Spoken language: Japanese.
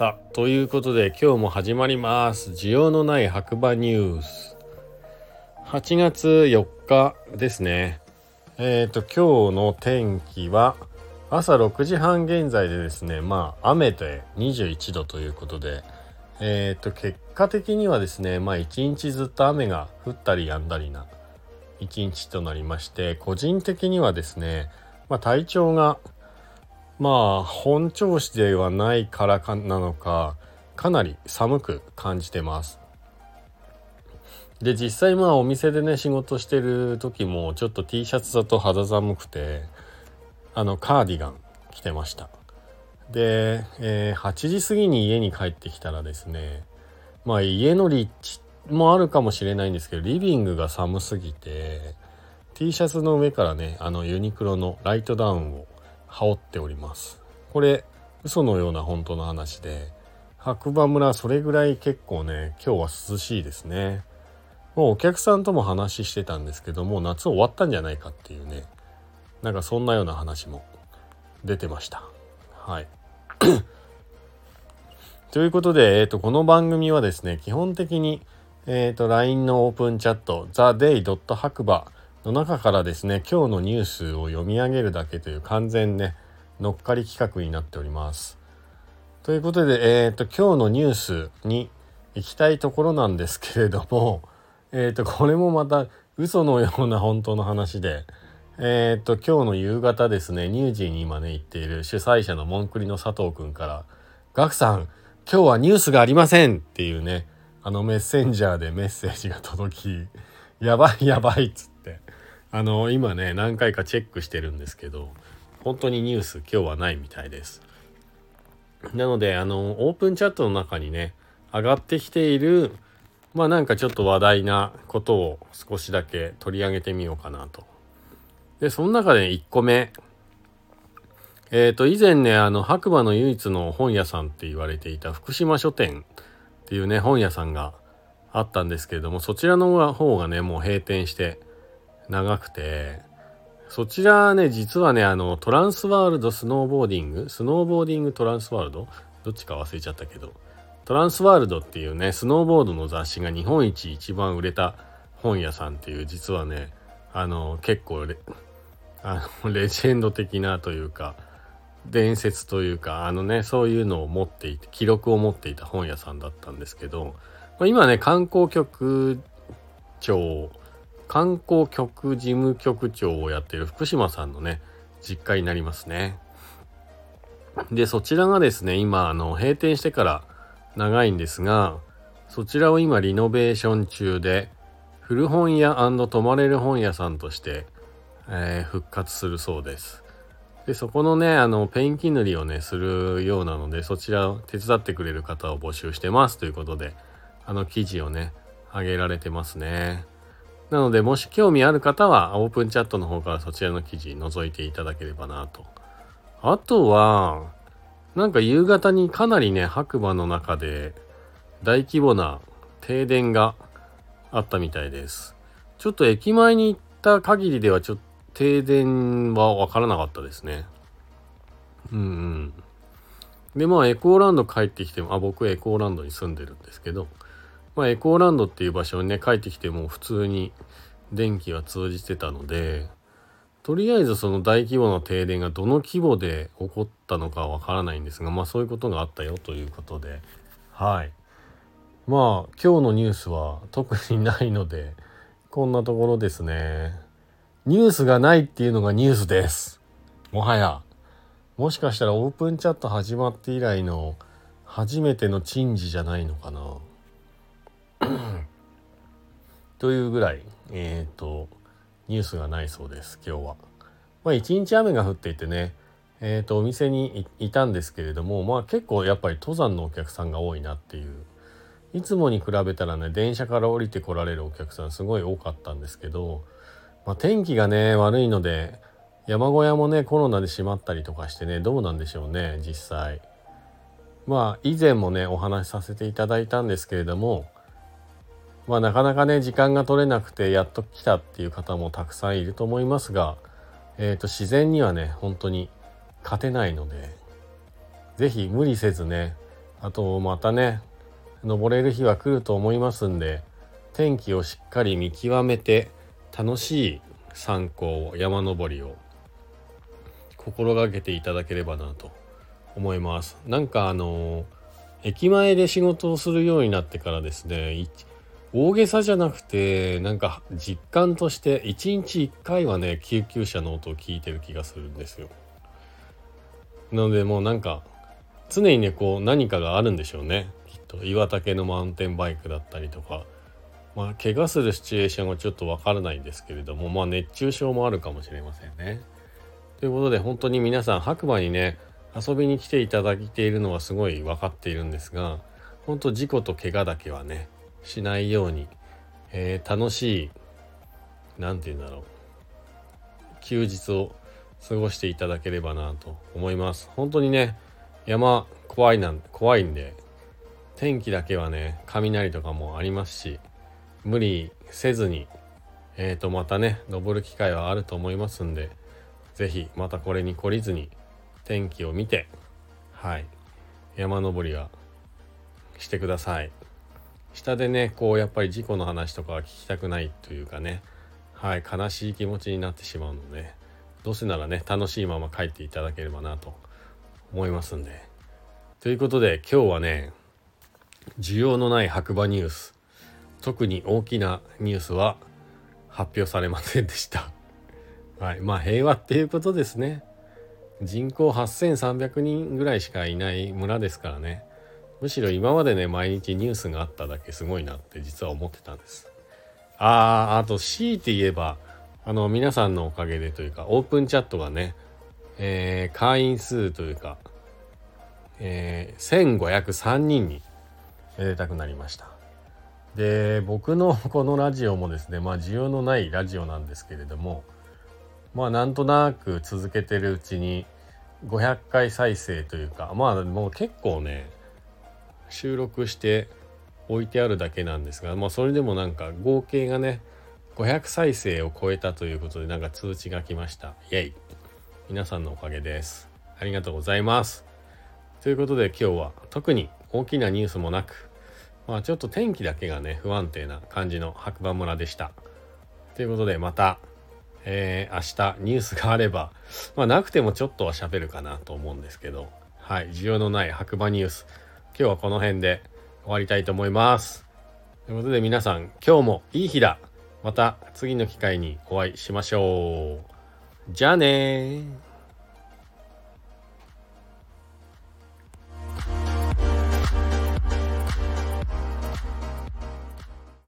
さあということで今日も始まります。需要のない白馬ニュース。8月4日ですね。えっ、ー、と今日の天気は朝6時半現在でですねまあ雨で21度ということでえっ、ー、と結果的にはですねまあ一日ずっと雨が降ったりやんだりな一日となりまして個人的にはですねまあ体調がまあ本調子ではないからかなのかかなり寒く感じてます。で実際まあお店でね仕事してる時もちょっと T シャツだと肌寒くてあのカーディガン着てました。で、えー、8時過ぎに家に帰ってきたらですねまあ家の立地もあるかもしれないんですけどリビングが寒すぎて T シャツの上からねあのユニクロのライトダウンを羽織っております。これ嘘のような本当の話で白馬村それぐらい結構ね今日は涼しいですね。もうお客さんとも話してたんですけども夏終わったんじゃないかっていうねなんかそんなような話も出てました。はい。ということで、えーと、この番組はですね基本的に、えーと、LINE のオープンチャット TheDay. 白馬の中からですね今日のニュースを読み上げるだけという完全ね乗っかり企画になっております。ということで、えーと、今日のニュースに行きたいところなんですけれども、えーと、これもまた嘘のような本当の話で、えーと今日の夕方ですね乳児に今ね行っている主催者のモンクリの佐藤くんから「ガクさん今日はニュースがありません!」っていうねあのメッセンジャーでメッセージが届き「やばいやばい」っつってあの今ね何回かチェックしてるんですけど本当にニュース今日はないみたいです。なのであのオープンチャットの中にね上がってきているまあなんかちょっと話題なことを少しだけ取り上げてみようかなと。でその中で1個目えっ、ー、と以前ねあの白馬の唯一の本屋さんって言われていた福島書店っていうね本屋さんがあったんですけれどもそちらの方がねもう閉店して長くてそちらね、実はね、あの、トランスワールドスノーボーディング、スノーボーディングトランスワールド？どっちか忘れちゃったけど、トランスワールドっていうね、スノーボードの雑誌が日本一一番売れた本屋さんっていう、実はね、あの、結構レ、あの、レジェンド的なというか、伝説というか、あのね、そういうのを持っていて、記録を持っていた本屋さんだったんですけど、今ね、観光局長観光局事務局長をやっている福島さんのね、実家になりますね。で、そちらがですね、今、あの、閉店してから長いんですが、そちらを今リノベーション中で、古本屋泊まれる本屋さんとして、えー、復活するそうです。で、そこのね、あの、ペンキ塗りをね、するようなので、そちらを手伝ってくれる方を募集してますということで、あの記事をね、あげられてますね。なので、もし興味ある方は、オープンチャットの方からそちらの記事覗いていただければなと。あとは、なんか夕方にかなりね、白馬の中で大規模な停電があったみたいです。ちょっと駅前に行った限りではちょっと停電はわからなかったですね。うんうん。で、まあエコーランド帰ってきても、あ、僕エコーランドに住んでるんですけど、まあ、エコーランドっていう場所にね帰ってきても普通に電気が通じてたのでとりあえずその大規模な停電がどの規模で起こったのかわからないんですがまあそういうことがあったよということで。はい。まあ今日のニュースは特にないのでこんなところですね。ニュースがないっていうのがニュースです。もはや。もしかしたらオープンチャット始まって以来の初めての珍事じゃないのかな。というぐらい、えっ、ー、と、ニュースがないそうです、今日は。まあ、一日雨が降っていてね、えっ、ー、と、お店にいたんですけれども、まあ結構やっぱり登山のお客さんが多いなっていう。いつもに比べたらね、電車から降りてこられるお客さんすごい多かったんですけど、まあ、天気がね、悪いので、山小屋もね、コロナで閉まったりとかしてね、どうなんでしょうね、実際。まあ、以前もね、お話しさせていただいたんですけれども、まあなかなかね時間が取れなくてやっと来たっていう方もたくさんいると思いますが、えー、と自然にはね本当に勝てないので是非無理せずねあとまたね登れる日は来ると思いますんで天気をしっかり見極めて楽しい参考山登りを心がけていただければなと思います。なんかあの駅前で仕事をするようになってからですね大げさじゃなくてなんか実感として1日1回はね救急車の音を聞いてる気がするんですよ。なのでもうなんか常にねこう何かがあるんでしょうね。きっと岩竹のマウンテンバイクだったりとか。まあ怪我するシチュエーションはちょっとわからないんですけれどもまあ熱中症もあるかもしれませんね。ということで本当に皆さん白馬にね遊びに来ていただいているのはすごい分かっているんですが本当事故と怪我だけはねしないように、えー、楽しい何て言うんだろう。休日を過ごしていただければなと思います。本当にね山怖いなん怖いんで天気だけはね雷とかもありますし無理せずにえーとまたね登る機会はあると思いますんで是非またこれに懲りずに天気を見てはい山登りはしてください。下でねこうやっぱり事故の話とかは聞きたくないというかねはい悲しい気持ちになってしまうのでどうせならね楽しいまま帰っていただければなと思いますんでということで今日はね需要のない白馬ニュース特に大きなニュースは発表されませんでした はい、まあ平和っていうことですね。人口8300人ぐらいしかいない村ですからね。むしろ今までね、毎日ニュースがあっただけすごいなって実は思ってたんです。ああ、あと強いて言えば、あの皆さんのおかげでというか、オープンチャットがね、えー、会員数というか、えー、1503人にめでたくなりました。で、僕の このラジオもですね、まあ需要のないラジオなんですけれども、まあなんとなく続けてるうちに500回再生というかまあもう結構ね収録して置いてあるだけなんですがまあそれでもなんか合計がね500再生を超えたということでなんか通知が来ました。イェイ。皆さんのおかげです。ありがとうございます。ということで今日は特に大きなニュースもなくまあちょっと天気だけがね不安定な感じの白馬村でした。ということでまたえー、明日ニュースがあれば、まあ、なくてもちょっとは喋るかなと思うんですけど、はい、需要のない白馬ニュース、今日はこの辺で終わりたいと思います。ということで皆さん、今日もいい日だ。また次の機会にお会いしましょう。じゃあね